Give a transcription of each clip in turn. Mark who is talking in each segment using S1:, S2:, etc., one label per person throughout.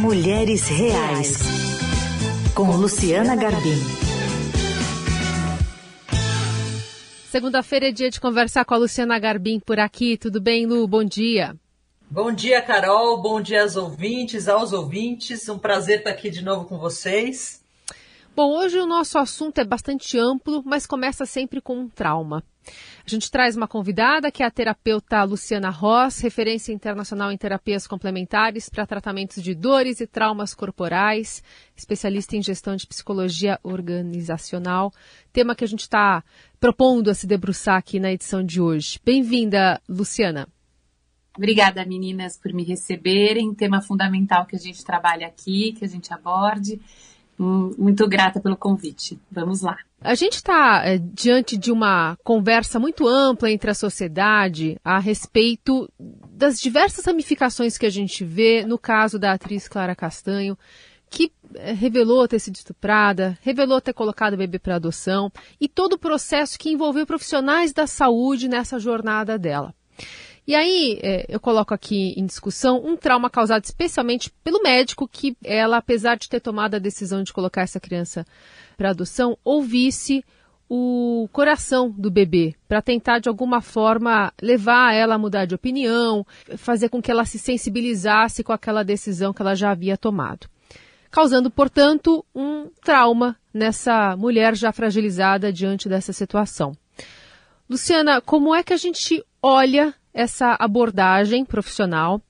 S1: Mulheres Reais, com Luciana Garbim.
S2: Segunda-feira é dia de conversar com a Luciana Garbim por aqui. Tudo bem, Lu? Bom dia.
S3: Bom dia, Carol. Bom dia aos ouvintes, aos ouvintes. Um prazer estar aqui de novo com vocês.
S2: Bom, hoje o nosso assunto é bastante amplo, mas começa sempre com um trauma. A gente traz uma convidada que é a terapeuta Luciana Ross, referência internacional em terapias complementares para tratamentos de dores e traumas corporais, especialista em gestão de psicologia organizacional, tema que a gente está propondo a se debruçar aqui na edição de hoje. Bem-vinda, Luciana.
S4: Obrigada, meninas, por me receberem. Tema fundamental que a gente trabalha aqui, que a gente aborde. Muito grata pelo convite. Vamos lá.
S2: A gente está é, diante de uma conversa muito ampla entre a sociedade a respeito das diversas ramificações que a gente vê no caso da atriz Clara Castanho, que é, revelou ter sido estuprada, revelou ter colocado o bebê para adoção e todo o processo que envolveu profissionais da saúde nessa jornada dela. E aí, é, eu coloco aqui em discussão um trauma causado especialmente pelo médico que ela, apesar de ter tomado a decisão de colocar essa criança para adoção, ouvisse o coração do bebê, para tentar de alguma forma levar ela a mudar de opinião, fazer com que ela se sensibilizasse com aquela decisão que ela já havia tomado. Causando, portanto, um trauma nessa mulher já fragilizada diante dessa situação. Luciana, como é que a gente olha essa abordagem profissional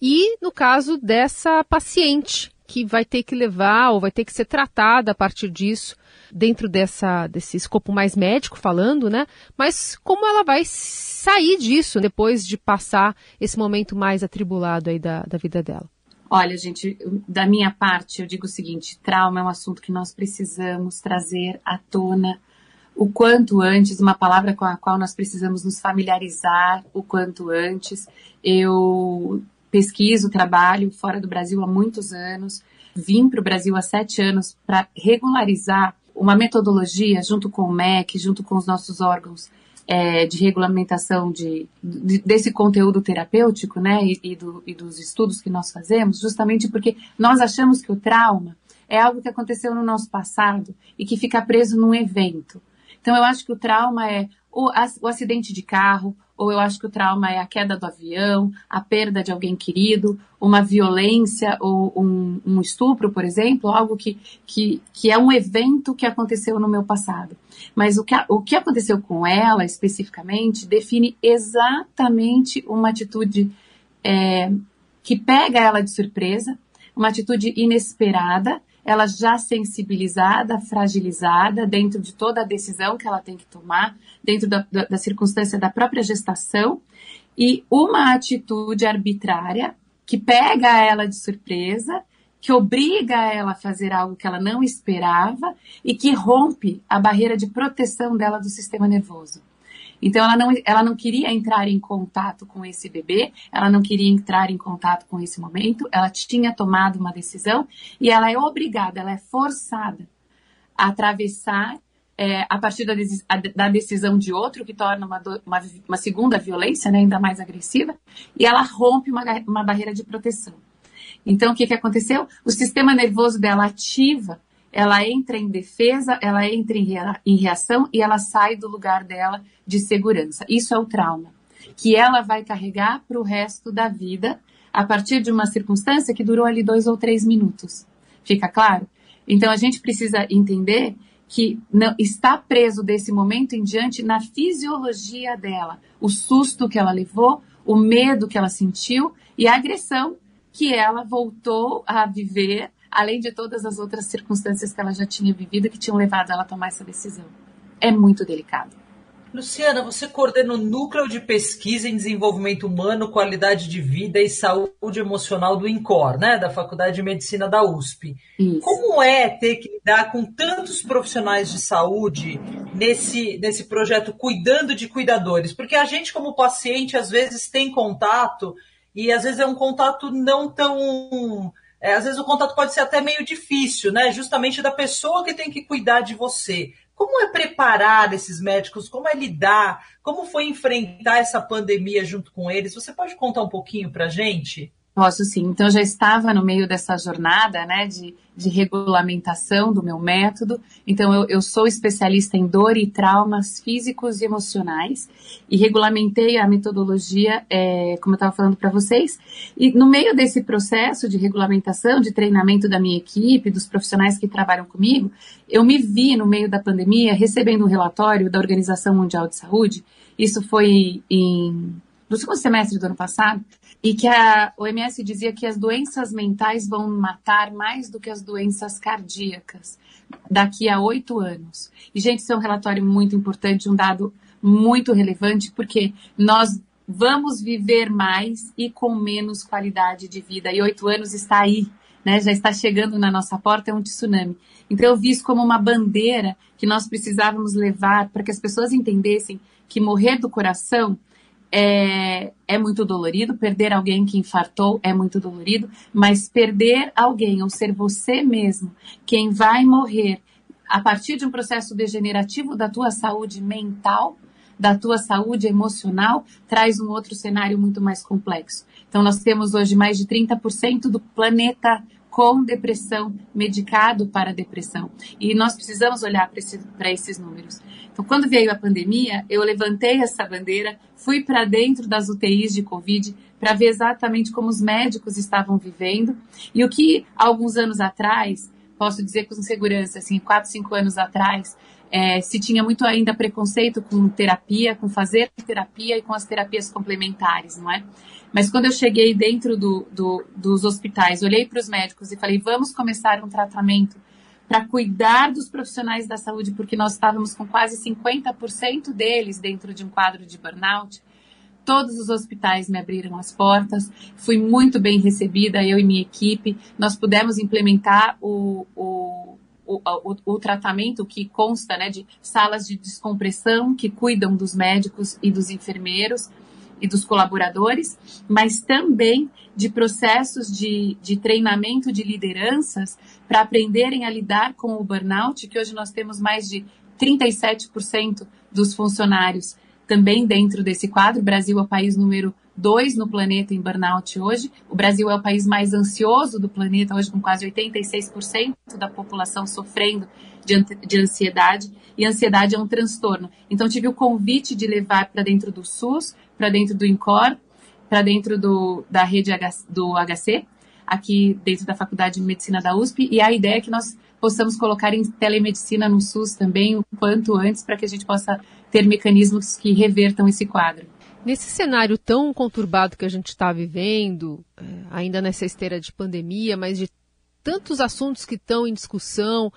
S2: e no caso dessa paciente que vai ter que levar ou vai ter que ser tratada a partir disso dentro dessa desse escopo mais médico falando, né? Mas como ela vai sair disso depois de passar esse momento mais atribulado aí da, da vida dela?
S4: Olha, gente, da minha parte eu digo o seguinte: trauma é um assunto que nós precisamos trazer à tona o quanto antes, uma palavra com a qual nós precisamos nos familiarizar o quanto antes. Eu pesquiso, trabalho fora do Brasil há muitos anos, vim para o Brasil há sete anos para regularizar uma metodologia junto com o MEC, junto com os nossos órgãos é, de regulamentação de, de, desse conteúdo terapêutico, né, e, e, do, e dos estudos que nós fazemos, justamente porque nós achamos que o trauma é algo que aconteceu no nosso passado e que fica preso num evento. Então, eu acho que o trauma é o, o acidente de carro, ou eu acho que o trauma é a queda do avião, a perda de alguém querido, uma violência ou um, um, estupro, por exemplo, algo que, que, que é um evento que aconteceu no meu passado. Mas o que, o que aconteceu com ela, especificamente, define exatamente uma atitude é, que pega ela de surpresa, uma atitude inesperada, ela já sensibilizada, fragilizada dentro de toda a decisão que ela tem que tomar, dentro da, da, da circunstância da própria gestação, e uma atitude arbitrária que pega ela de surpresa, que obriga ela a fazer algo que ela não esperava e que rompe a barreira de proteção dela do sistema nervoso. Então ela não, ela não queria entrar em contato com esse bebê, ela não queria entrar em contato com esse momento, ela tinha tomado uma decisão e ela é obrigada, ela é forçada a atravessar é, a partir da, da, decisão de outro, que torna uma, uma, uma segunda violência, né, ainda mais agressiva, e ela rompe uma, uma barreira de proteção. Então, o que, que aconteceu? O sistema nervoso dela ativa ela entra em defesa, ela entra em reação e ela sai do lugar dela de segurança. Isso é o trauma, que ela vai carregar para o resto da vida a partir de uma circunstância que durou ali dois ou três minutos. Fica claro? Então a gente precisa entender que não, está preso desse momento em diante na fisiologia dela, o susto que ela levou, o medo que ela sentiu e a agressão que ela voltou a viver além de todas as outras circunstâncias que ela já tinha vivido que tinham levado ela a tomar essa decisão. É muito delicado.
S3: Luciana, você coordena o Núcleo de Pesquisa em Desenvolvimento Humano, Qualidade de Vida e Saúde Emocional do INCOR, né, da Faculdade de Medicina da USP. Isso. Como é ter que lidar com tantos profissionais de saúde nesse, nesse projeto Cuidando de Cuidadores? Porque a gente, como paciente, às vezes tem contato e às vezes é um contato não tão é, às vezes o contato pode ser até meio difícil, né? Justamente da pessoa que tem que cuidar de você. Como é preparar esses médicos? Como é lidar? Como foi enfrentar essa pandemia junto com eles? Você pode contar um pouquinho para gente?
S4: Posso sim. Então, já estava no meio dessa jornada, né, de, de regulamentação do meu método. Então, eu, eu sou especialista em dor e traumas físicos e emocionais e regulamentei a metodologia, é, como eu estava falando para vocês. E no meio desse processo de regulamentação, de treinamento da minha equipe, dos profissionais que trabalham comigo, eu me vi no meio da pandemia recebendo um relatório da Organização Mundial de Saúde. Isso foi em no segundo semestre do ano passado, e que a OMS dizia que as doenças mentais vão matar mais do que as doenças cardíacas daqui a oito anos. E, gente, isso é um relatório muito importante, um dado muito relevante, porque nós vamos viver mais e com menos qualidade de vida. E oito anos está aí, né? Já está chegando na nossa porta, é um tsunami. Então eu vi isso como uma bandeira que nós precisávamos levar para que as pessoas entendessem que morrer do coração é, é muito dolorido, perder alguém que infartou é muito dolorido, mas perder alguém, ou ser você mesmo, quem vai morrer a partir de um processo degenerativo da tua saúde mental, da tua saúde emocional, traz um outro cenário muito mais complexo. Então, nós temos hoje mais de 30% do planeta com depressão, medicado para depressão. E nós precisamos olhar para esse, esses números. Então, quando veio a pandemia, eu levantei essa bandeira, fui para dentro das UTIs de Covid para ver exatamente como os médicos estavam vivendo e o que, alguns anos atrás, posso dizer com segurança, assim, quatro, cinco anos atrás, é, se tinha muito ainda preconceito com terapia, com fazer terapia e com as terapias complementares, não é? Mas quando eu cheguei dentro do, do, dos hospitais, olhei para os médicos e falei: vamos começar um tratamento para cuidar dos profissionais da saúde, porque nós estávamos com quase 50% deles dentro de um quadro de burnout. Todos os hospitais me abriram as portas, fui muito bem recebida, eu e minha equipe. Nós pudemos implementar o, o, o, o, o, tratamento que consta né, de salas de descompressão que cuidam dos médicos e dos enfermeiros e dos colaboradores, mas também de processos de, de treinamento de lideranças para aprenderem a lidar com o burnout, que hoje nós temos mais de 37% dos funcionários também dentro desse quadro. O Brasil é o país número dois no planeta em burnout hoje. O Brasil é o país mais ansioso do planeta hoje, com quase 86% da população sofrendo de ansiedade. E ansiedade é um transtorno. Então, tive o convite de levar para dentro do SUS para dentro do INCOR, para dentro do, da rede do HC, aqui dentro da Faculdade de Medicina da USP, e a ideia é que nós possamos colocar em telemedicina no SUS também o quanto antes, para que a gente possa ter mecanismos que revertam esse quadro.
S2: Nesse cenário tão conturbado que a gente está vivendo, é, ainda nessa esteira de pandemia, mas de tantos assuntos que estão em discussão,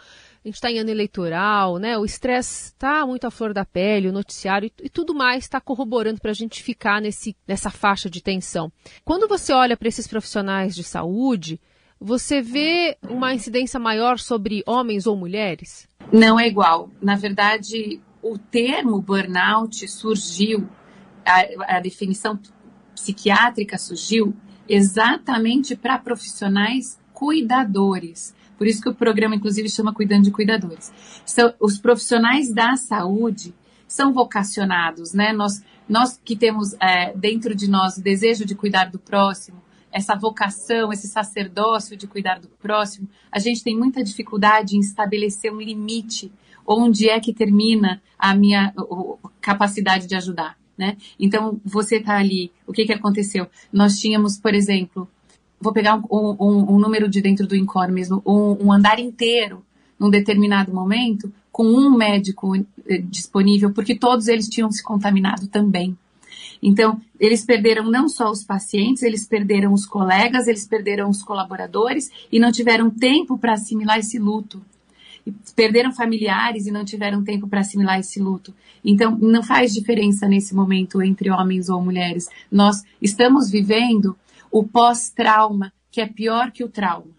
S2: a gente está em ano eleitoral, né? O estresse está muito à flor da pele, o noticiário e, e tudo mais está corroborando para a gente ficar nesse, nessa faixa de tensão. Quando você olha para esses profissionais de saúde, você vê uma incidência maior sobre homens ou mulheres?
S4: Não é igual. Na verdade, o termo burnout surgiu, a, a definição psiquiátrica surgiu exatamente para profissionais cuidadores. Por isso que o programa, inclusive, chama Cuidando de Cuidadores. São, os profissionais da saúde são vocacionados, né? Nós, nós que temos é, dentro de nós o desejo de cuidar do próximo, essa vocação, esse sacerdócio de cuidar do próximo, a gente tem muita dificuldade em estabelecer um limite onde é que termina a minha capacidade de ajudar. Né? Então, você está ali, o que, que aconteceu? Nós tínhamos, por exemplo, vou pegar um, um, um número de dentro do INCOR mesmo, um, um, andar inteiro num determinado momento com um médico eh, disponível, porque todos eles tinham se contaminado também. Então, eles perderam não só os pacientes, eles perderam os colegas, eles perderam os colaboradores e não tiveram tempo para assimilar esse luto. Perderam familiares e não tiveram tempo para assimilar esse luto. Então, não faz diferença nesse momento entre homens ou mulheres. Nós estamos vivendo o pós-trauma, que é pior que o trauma.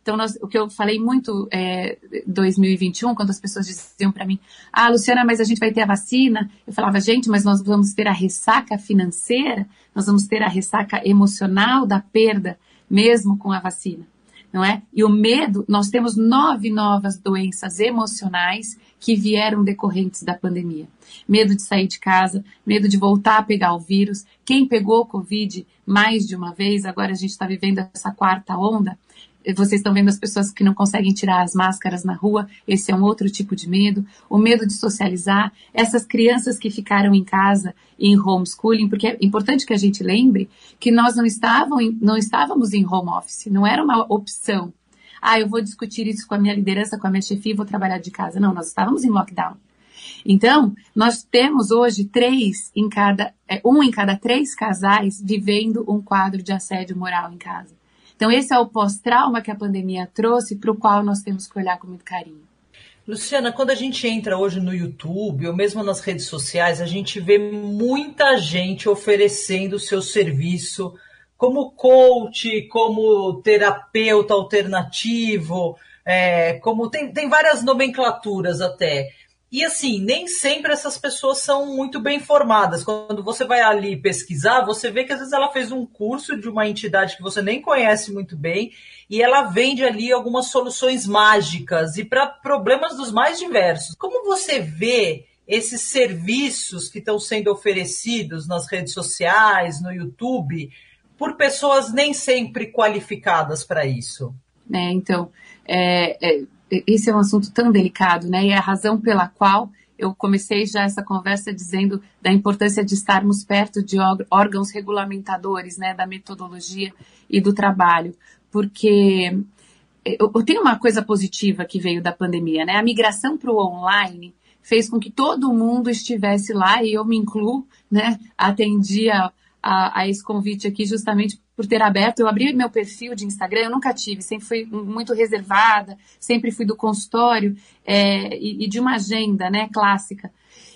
S4: Então, nós, o que eu falei muito é 2021, quando as pessoas diziam para mim, ah, Luciana, mas a gente vai ter a vacina. Eu falava, gente, mas nós vamos ter a ressaca financeira, nós vamos ter a ressaca emocional da perda, mesmo com a vacina. não é? E o medo, nós temos nove novas doenças emocionais que vieram decorrentes da pandemia. Medo de sair de casa, medo de voltar a pegar o vírus. Quem pegou o Covid mais de uma vez, agora a gente está vivendo essa quarta onda, vocês estão vendo as pessoas que não conseguem tirar as máscaras na rua, esse é um outro tipo de medo. O medo de socializar, essas crianças que ficaram em casa em homeschooling, porque é importante que a gente lembre que nós não, estavam, não estávamos em home office, não era uma opção. Ah, eu vou discutir isso com a minha liderança, com a minha chefia e vou trabalhar de casa. Não, nós estávamos em lockdown. Então, nós temos hoje três em cada, é, um em cada três casais vivendo um quadro de assédio moral em casa. Então, esse é o pós-trauma que a pandemia trouxe, para o qual nós temos que olhar com muito carinho.
S3: Luciana, quando a gente entra hoje no YouTube ou mesmo nas redes sociais, a gente vê muita gente oferecendo o seu serviço como coach, como terapeuta alternativo, é, como tem, tem várias nomenclaturas até. E assim, nem sempre essas pessoas são muito bem formadas. Quando você vai ali pesquisar, você vê que às vezes ela fez um curso de uma entidade que você nem conhece muito bem e ela vende ali algumas soluções mágicas e para problemas dos mais diversos. Como você vê esses serviços que estão sendo oferecidos nas redes sociais, no YouTube, por pessoas nem sempre qualificadas para isso?
S4: É, então, é, é, esse é um assunto tão delicado, né? E é a razão pela qual eu comecei já essa conversa dizendo da importância de estarmos perto de órgãos regulamentadores, né, da metodologia e do trabalho, porque eu, tenho uma coisa positiva que veio da pandemia, né? A migração para o online fez com que todo mundo estivesse lá e eu me incluo, né? Atendia a, a, esse convite aqui justamente por ter aberto. Eu abri meu perfil de Instagram, eu nunca tive, sempre fui muito reservada, sempre fui do consultório é, e, e, de uma agenda né, clássica.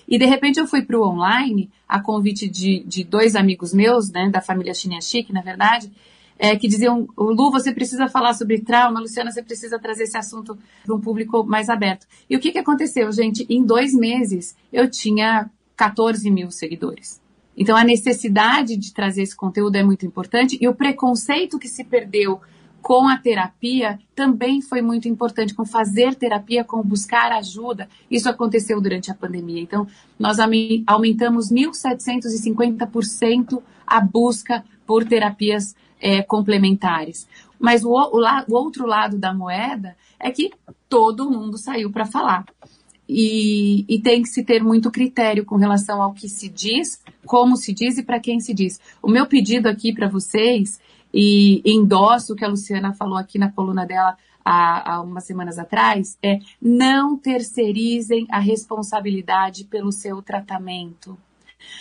S4: E de repente eu fui para o online, a convite de, de dois amigos meus, né, da família Chinia Chique, na verdade, é, que diziam, Lu, você precisa falar sobre trauma, Luciana, você precisa trazer esse assunto para um público mais aberto. E o que, que aconteceu, gente? Em dois meses eu tinha 14 mil seguidores. Então, a necessidade de trazer esse conteúdo é muito importante e o preconceito que se perdeu com a terapia também foi muito importante, com fazer terapia, com buscar ajuda. Isso aconteceu durante a pandemia. Então, nós aumentamos 1.750% a busca por terapias é, complementares. Mas o, o, o outro lado da moeda é que todo mundo saiu para falar. E, e, tem que se ter muito critério com relação ao que se diz, como se diz e para quem se diz. O meu pedido aqui para vocês, e endosso o que a Luciana falou aqui na coluna dela há, há umas semanas atrás, é não terceirizem a responsabilidade pelo seu tratamento.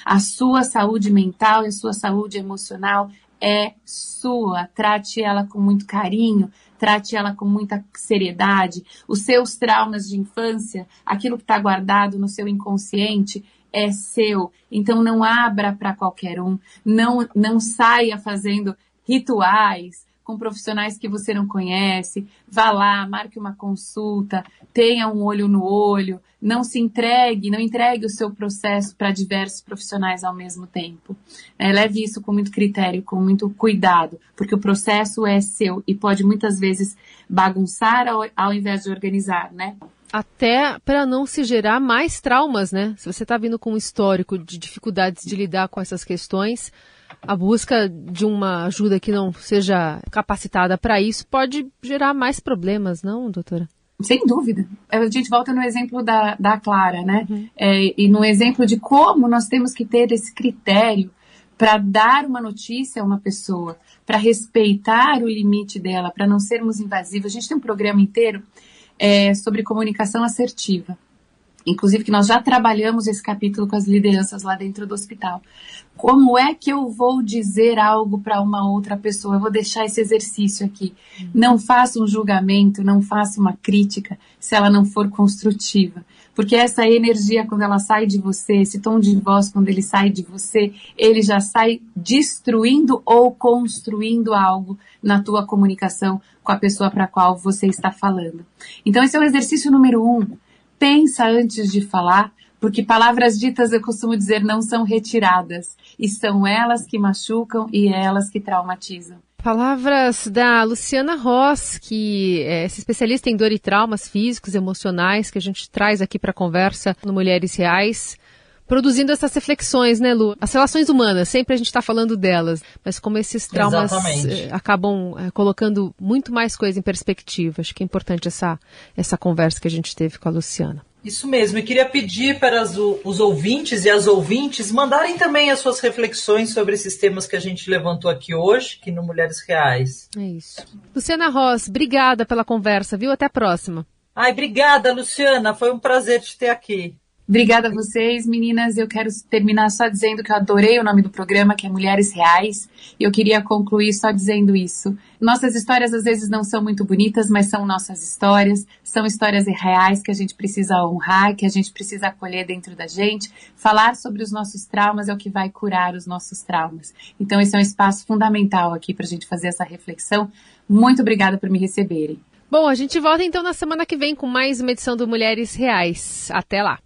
S4: A sua saúde mental e a sua saúde emocional é sua. Trate ela com muito carinho, trate ela com muita seriedade. Os seus traumas de infância, aquilo que está guardado no seu inconsciente, é seu. Então não abra para qualquer um. Não, não saia fazendo rituais, com profissionais que você não conhece, vá lá, marque uma consulta, tenha um olho no olho, não se entregue, não entregue o seu processo para diversos profissionais ao mesmo tempo. É, leve isso com muito critério, com muito cuidado, porque o processo é seu e pode muitas vezes bagunçar ao, ao invés de organizar, né?
S2: até para não se gerar mais traumas, né? Se você está vindo com um histórico de dificuldades de lidar com essas questões, a busca de uma ajuda que não seja capacitada para isso pode gerar mais problemas, não, doutora?
S4: Sem dúvida. A gente volta no exemplo da, da Clara, né? Uhum. É, e no exemplo de como nós temos que ter esse critério para dar uma notícia a uma pessoa, para respeitar o limite dela, para não sermos invasivos. A gente tem um programa inteiro é, sobre comunicação assertiva inclusive que nós já trabalhamos esse capítulo com as lideranças lá dentro do hospital. Como é que eu vou dizer algo para uma outra pessoa? Eu vou deixar esse exercício aqui. Não faça um julgamento, não faça uma crítica se ela não for construtiva. Porque essa energia, quando ela sai de você, esse tom de voz, quando ele sai de você, ele já sai destruindo ou construindo algo na tua comunicação com a pessoa para a qual você está falando. Então, esse é o exercício número um pensa antes de falar, porque palavras ditas, eu costumo dizer, não são retiradas, e são elas que machucam e elas que traumatizam.
S2: Palavras da Luciana Ross, que é especialista em dor e traumas físicos, emocionais, que a gente traz aqui para a conversa no Mulheres Reais, produzindo essas reflexões, né, Lu? As relações humanas, sempre a gente está falando delas, mas como esses traumas eh, acabam eh, colocando muito mais coisa em perspectiva. Acho que é importante essa, essa conversa que a gente teve com a Luciana.
S3: Isso mesmo, e queria pedir para as, os ouvintes e as ouvintes mandarem também as suas reflexões sobre esses temas que a gente levantou aqui hoje, aqui no Mulheres Reais.
S2: É isso. Luciana Ross, obrigada pela conversa, viu? Até a próxima.
S3: Ai, obrigada, Luciana. Foi um prazer te ter aqui.
S4: Obrigada a vocês, meninas. Eu quero terminar só dizendo que eu adorei o nome do programa, que é Mulheres Reais. E eu queria concluir só dizendo isso. Nossas histórias às vezes não são muito bonitas, mas são nossas histórias. São histórias reais que a gente precisa honrar, que a gente precisa acolher dentro da gente. Falar sobre os nossos traumas é o que vai curar os nossos traumas. Então, esse é um espaço fundamental aqui para a gente fazer essa reflexão. Muito obrigada por me receberem.
S2: Bom, a gente volta então na semana que vem com mais uma edição do Mulheres Reais. Até lá!